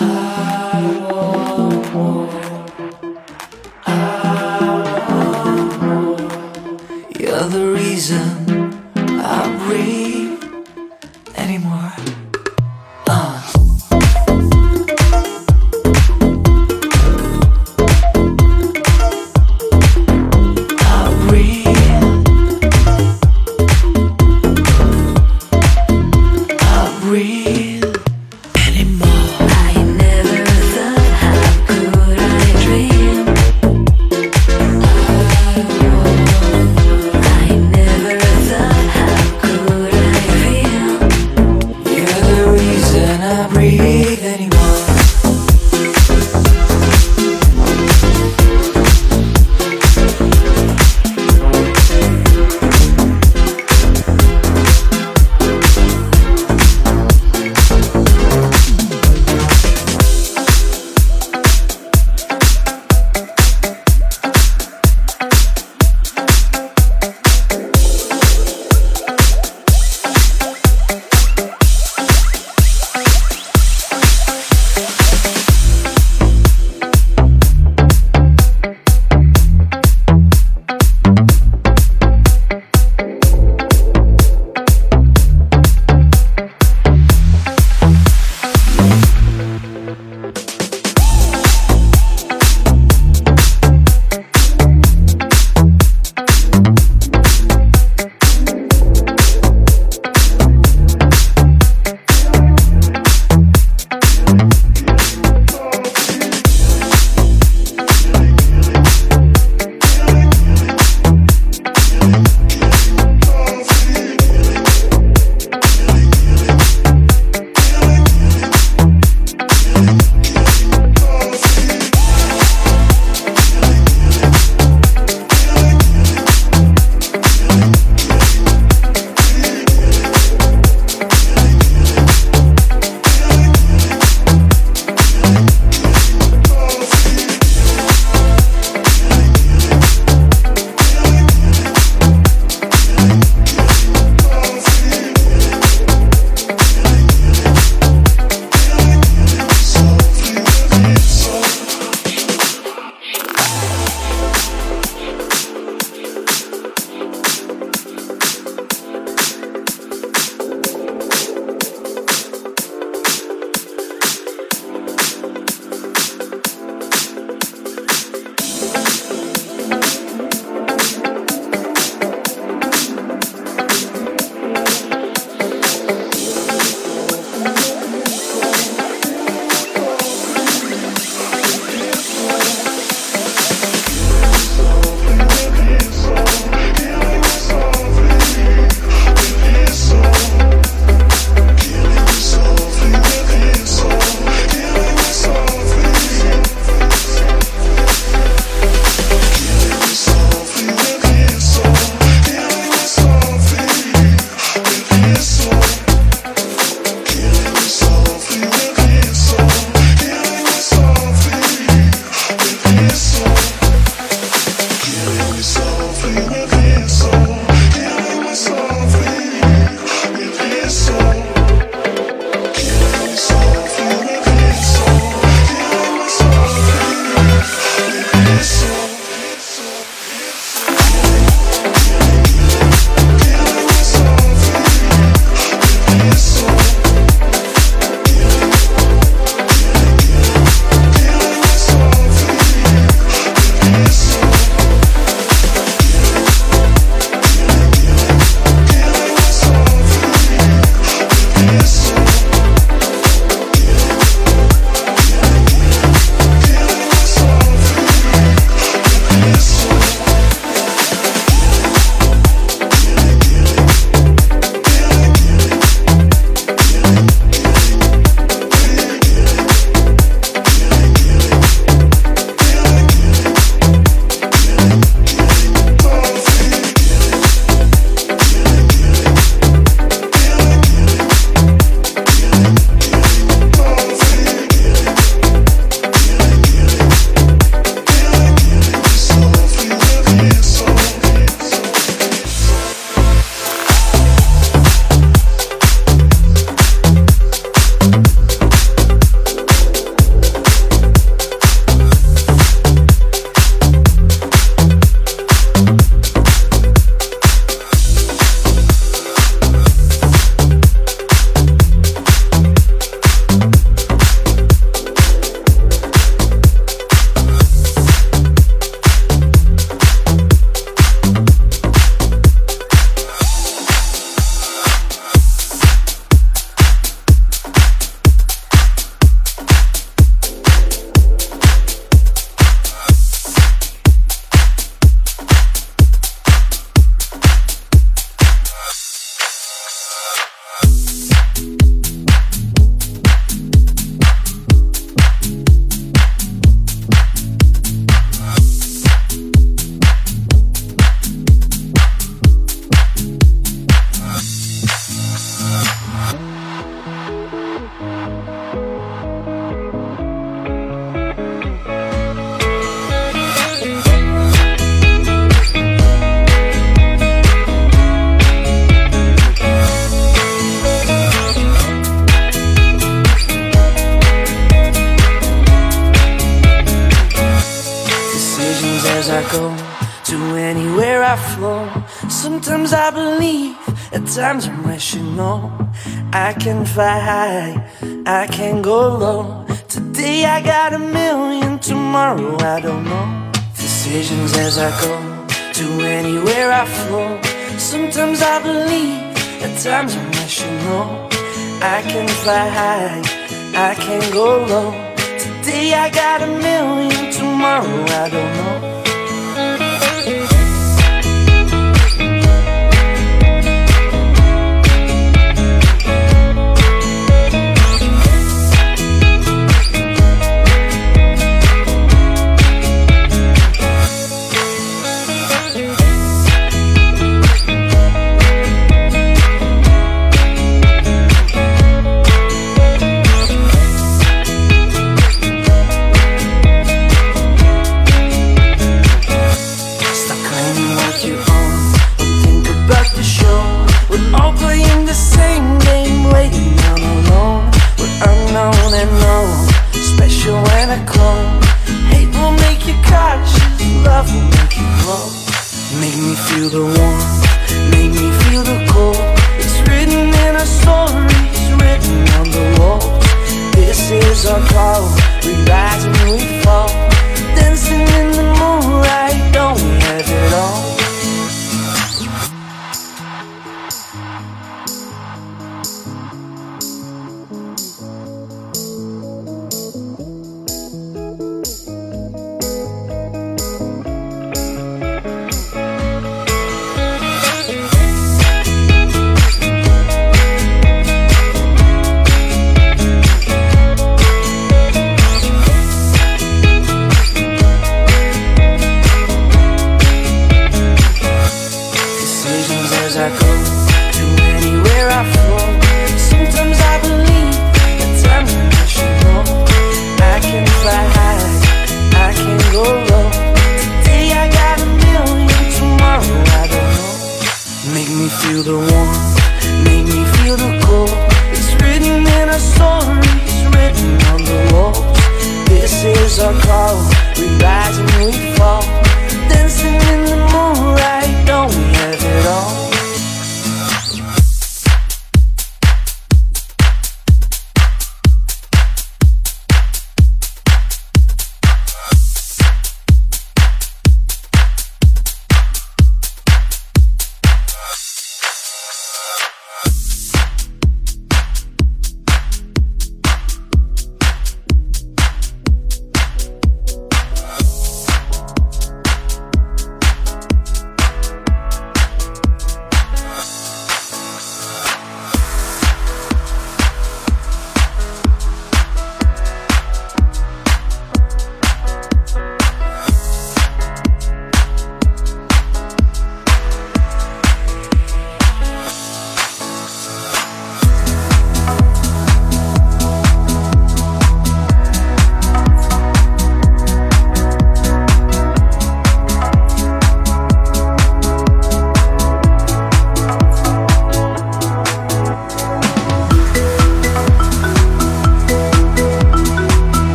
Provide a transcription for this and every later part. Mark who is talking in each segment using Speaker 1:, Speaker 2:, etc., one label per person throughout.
Speaker 1: You're the reason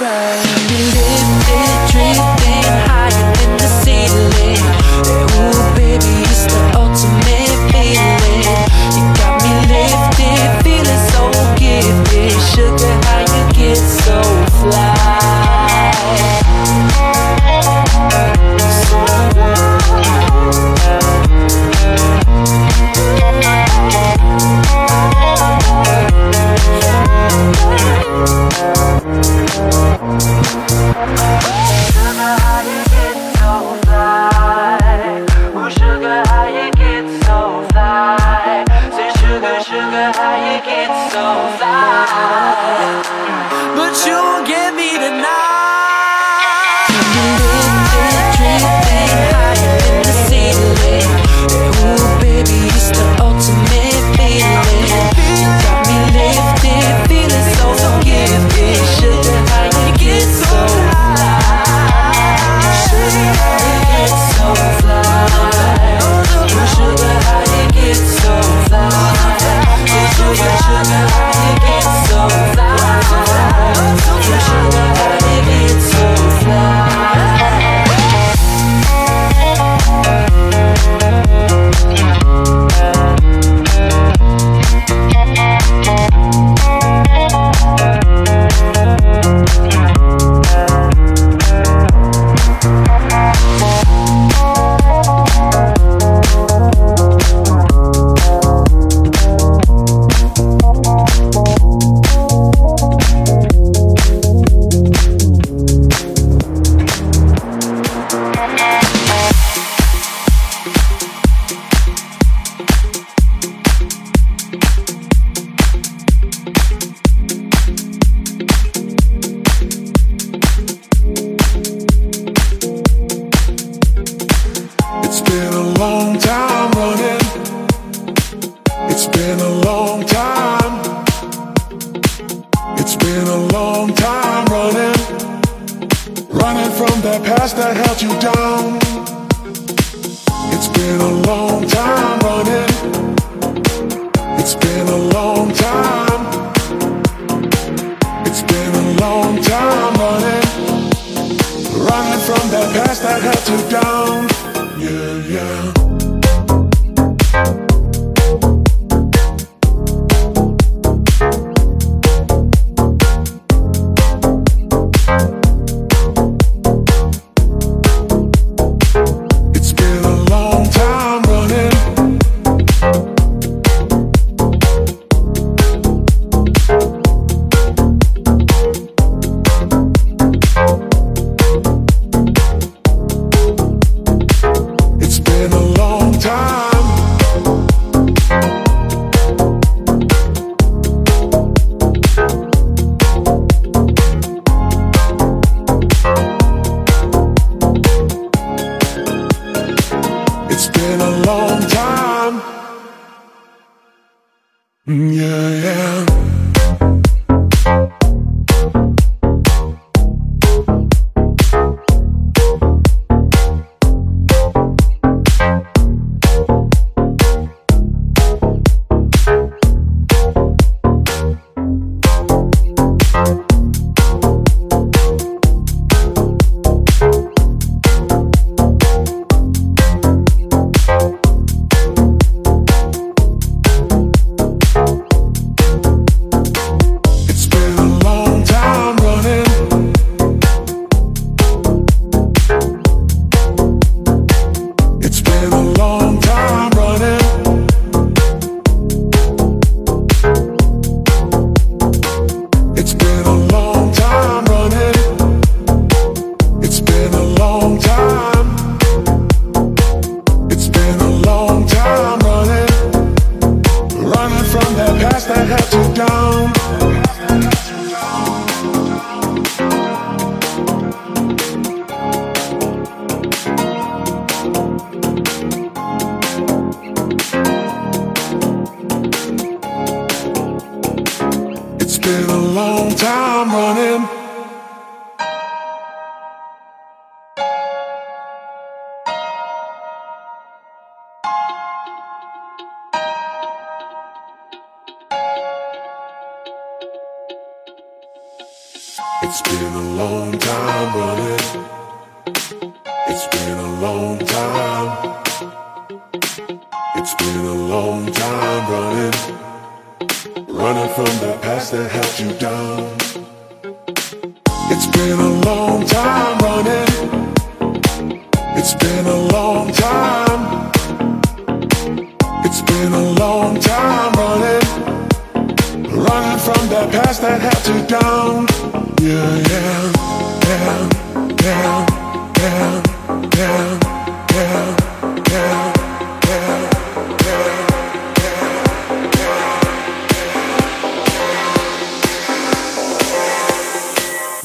Speaker 1: Be so fly?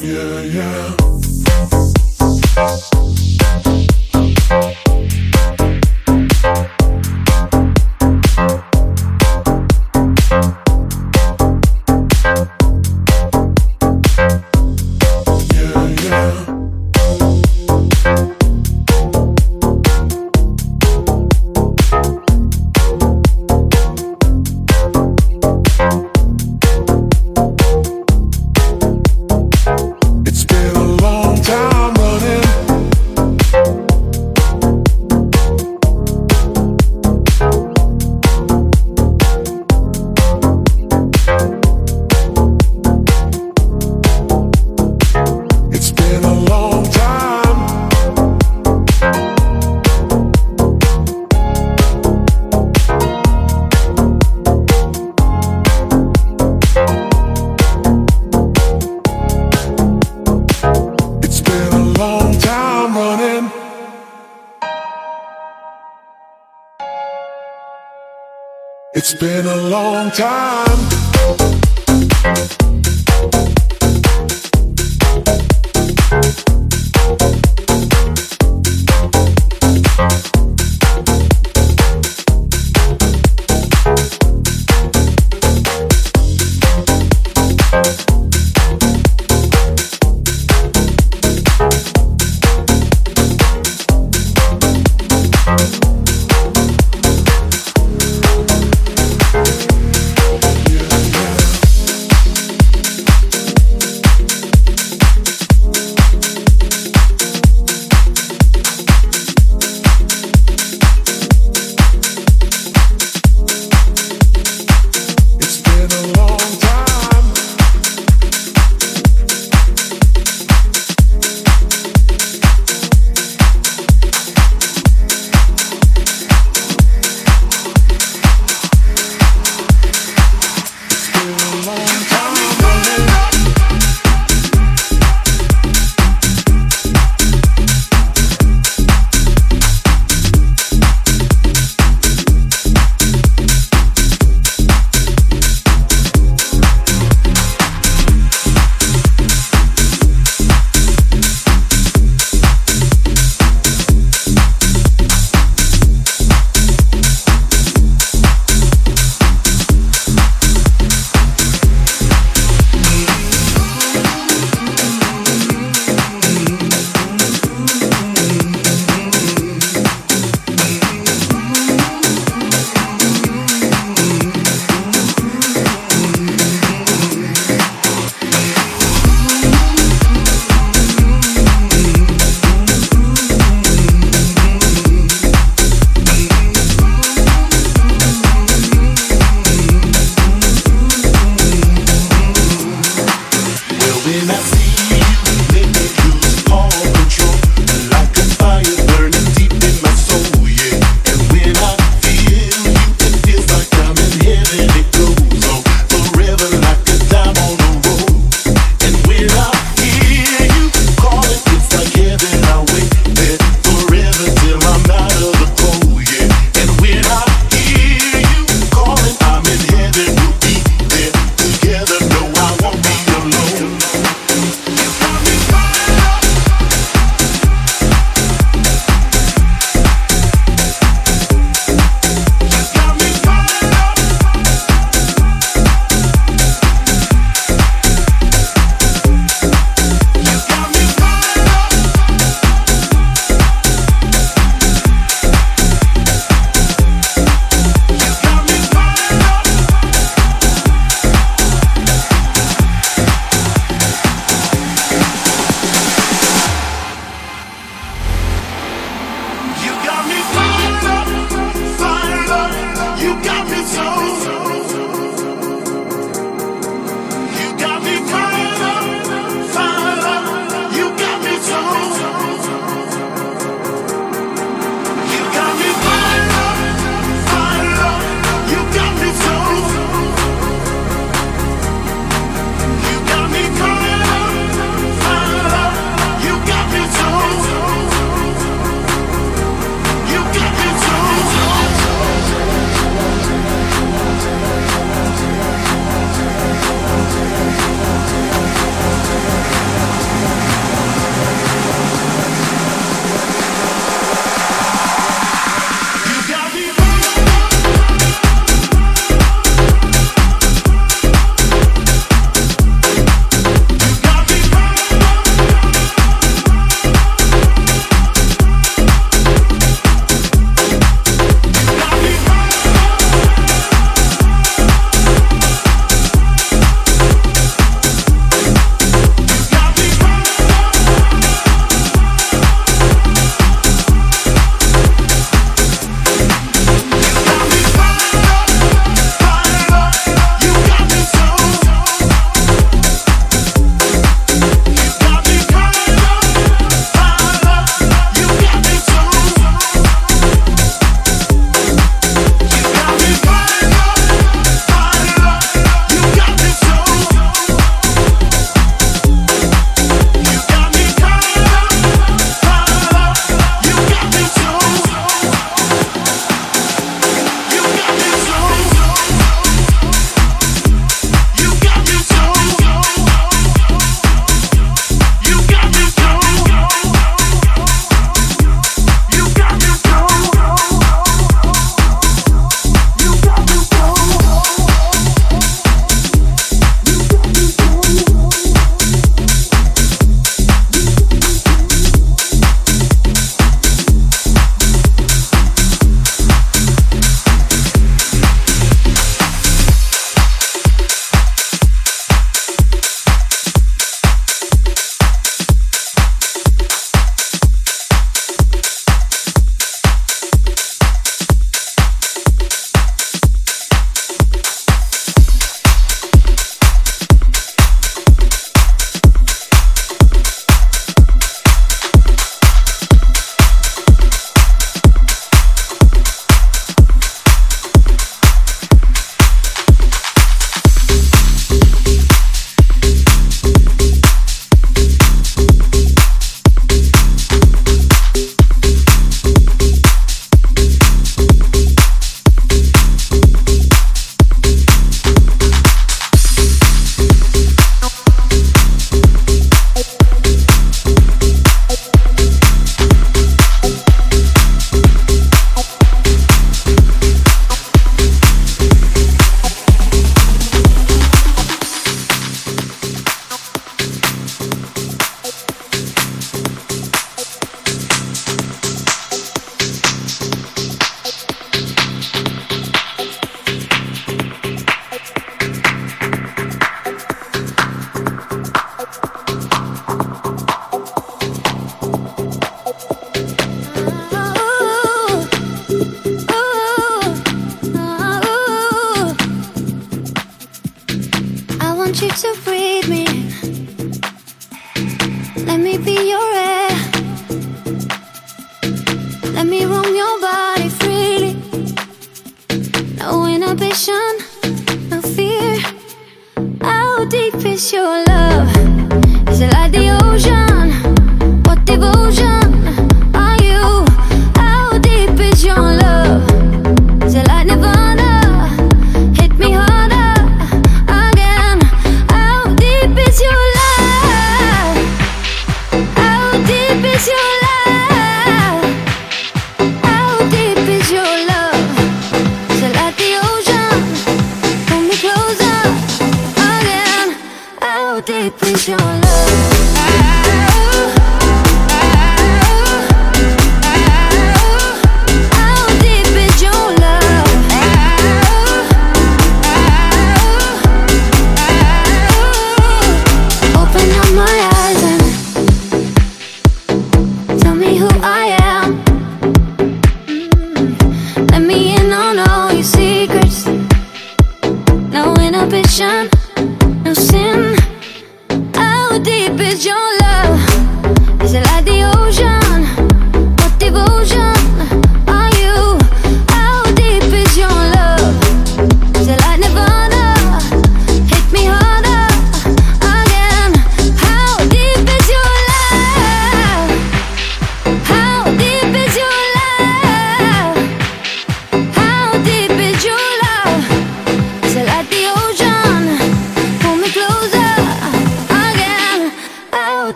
Speaker 1: Yeah,
Speaker 2: yeah.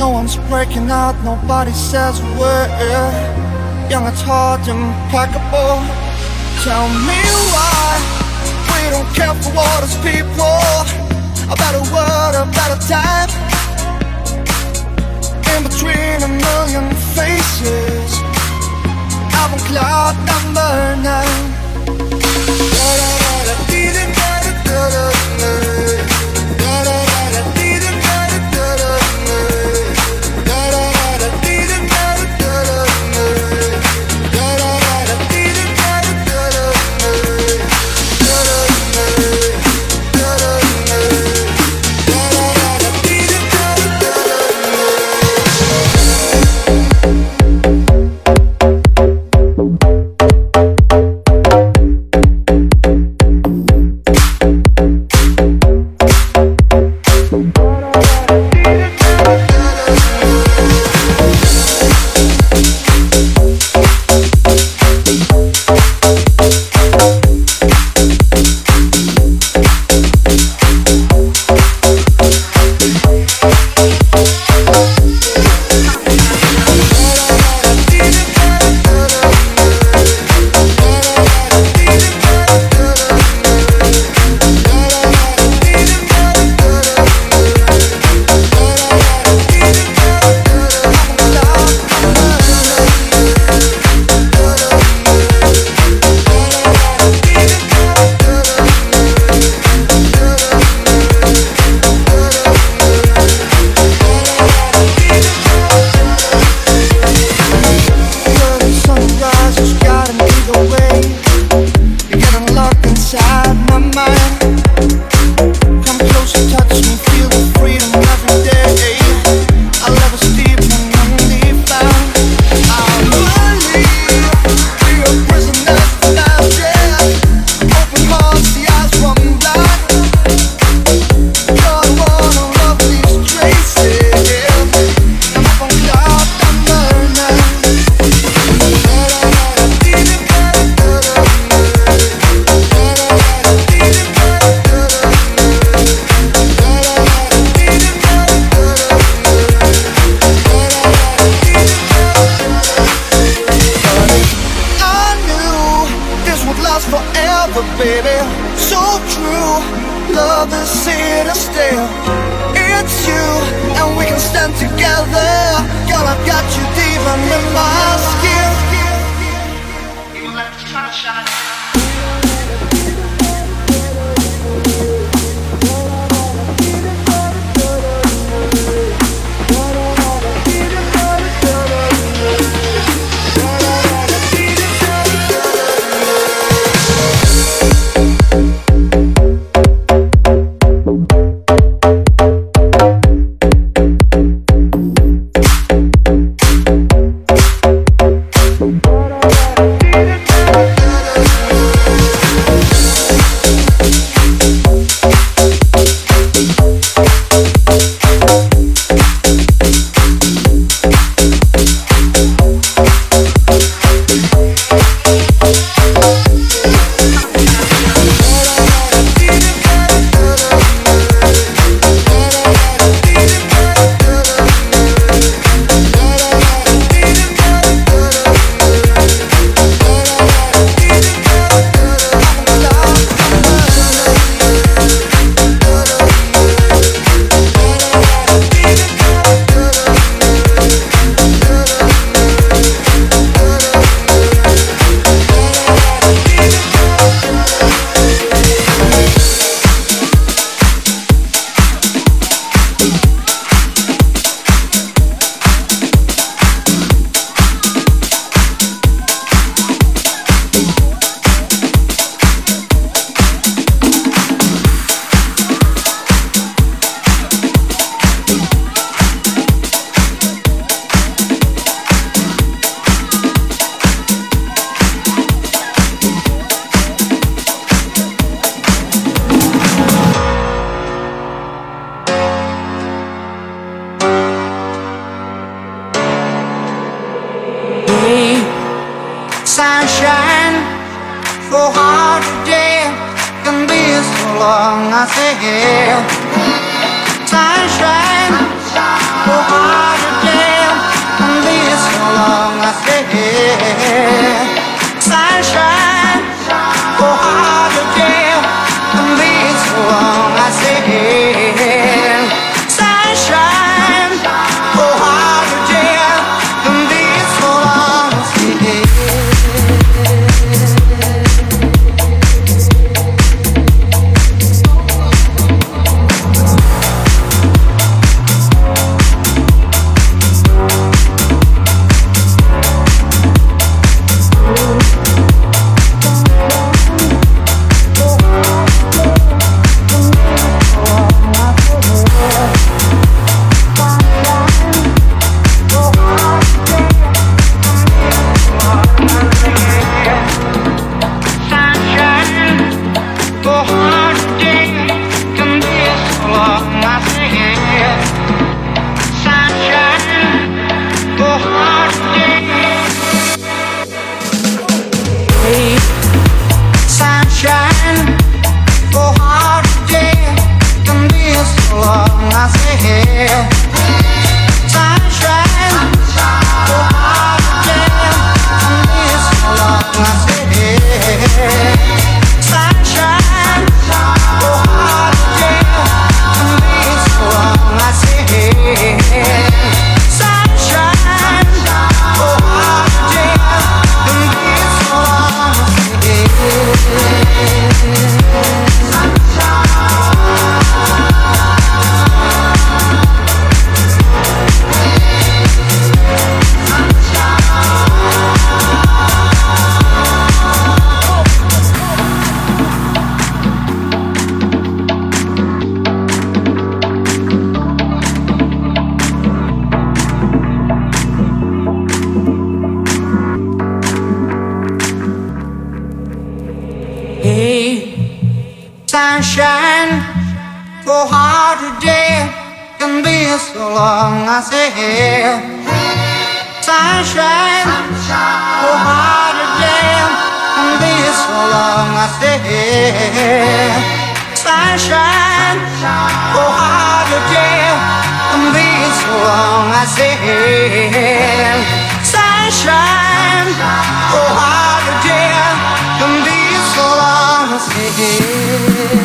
Speaker 3: No
Speaker 4: one's breaking out, nobody says a word. Young it's hard, impeccable Tell me why We don't care for all those people. A better world, a better time. In between a million faces. I'm a cloud number nine. Da da da da da da da da da.
Speaker 5: baby. So
Speaker 1: true, love is here to stay. It's you, and we can stand together. Girl, I've got you deep under my skin. Even the sunshine. Say.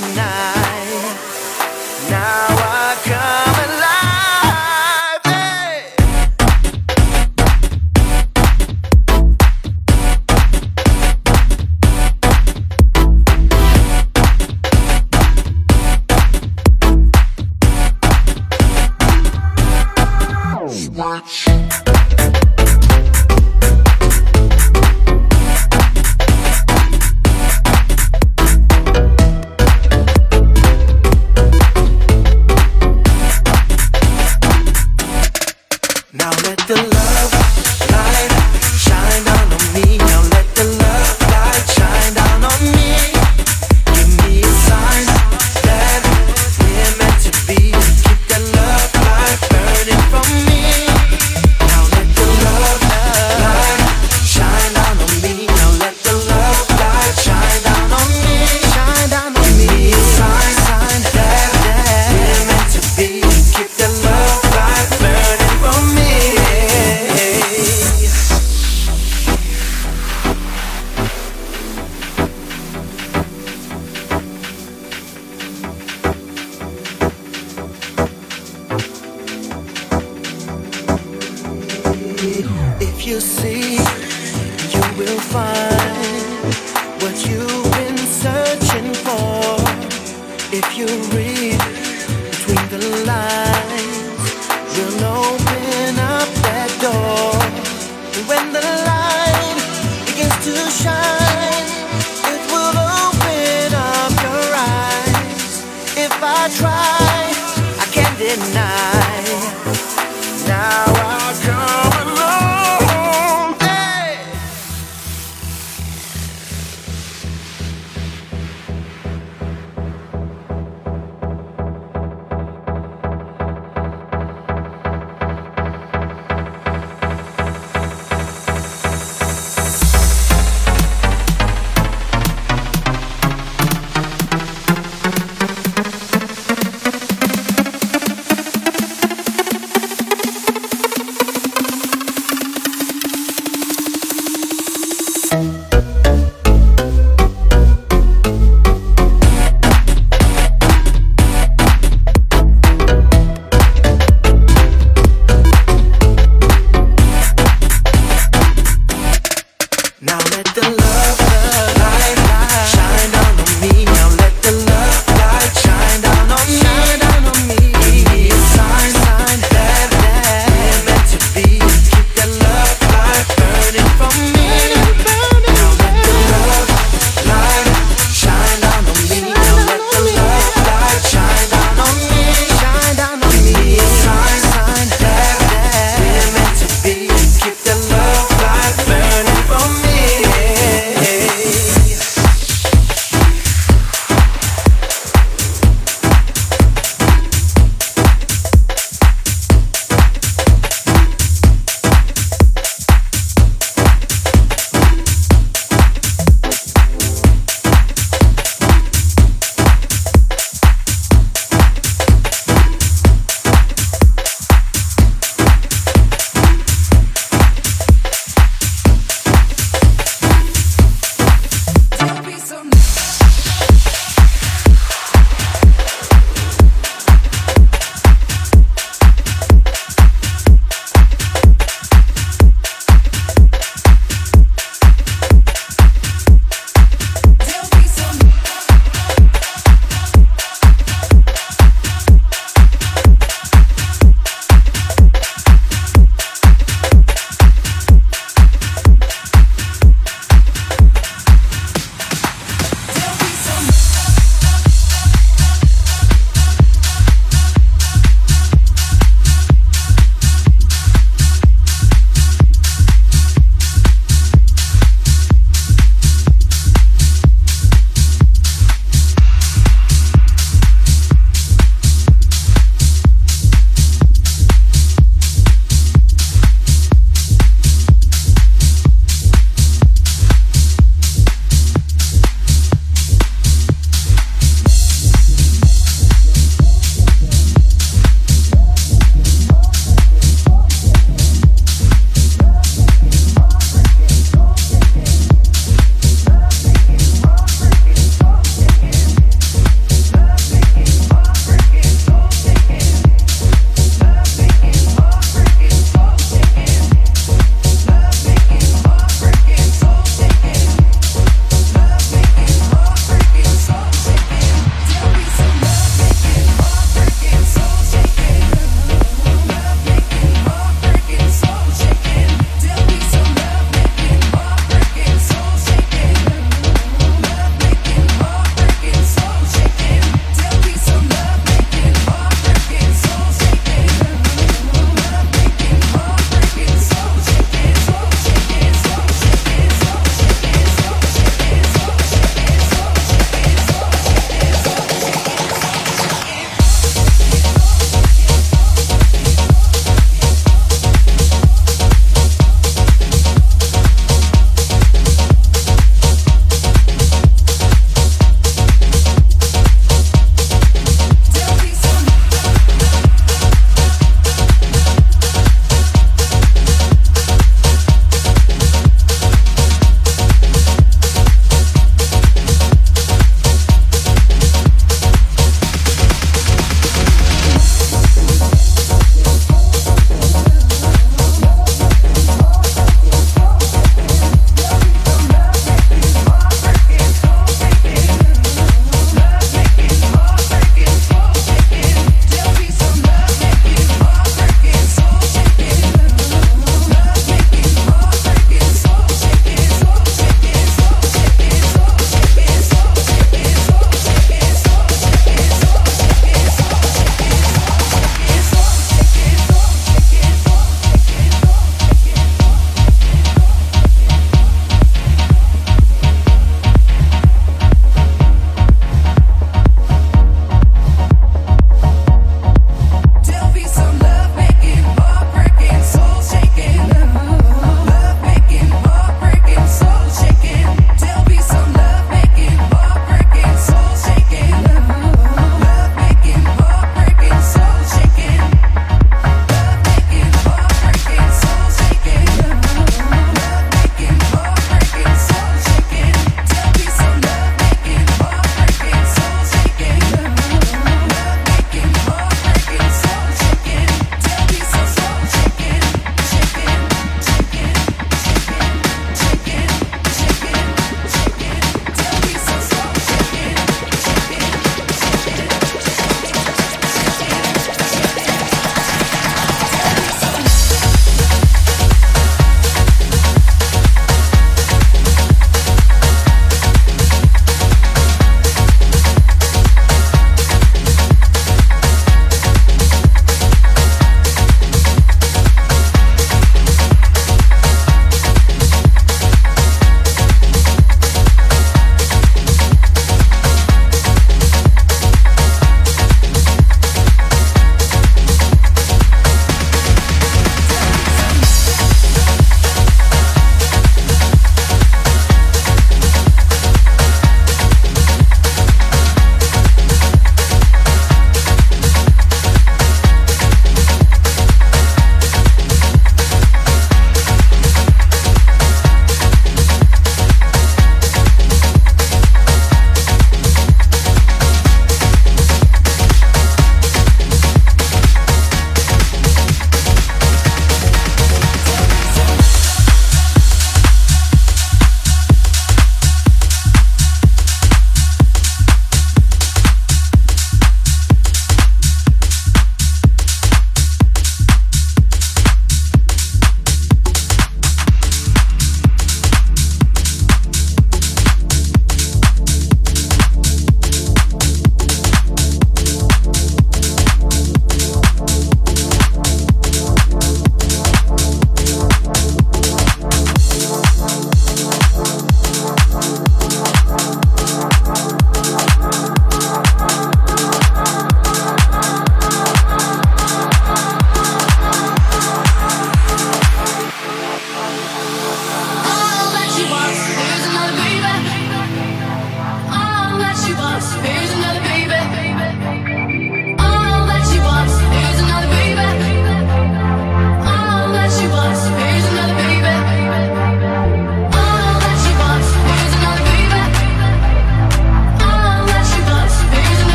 Speaker 1: I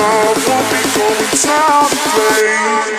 Speaker 2: up, won't be going down the
Speaker 5: plane.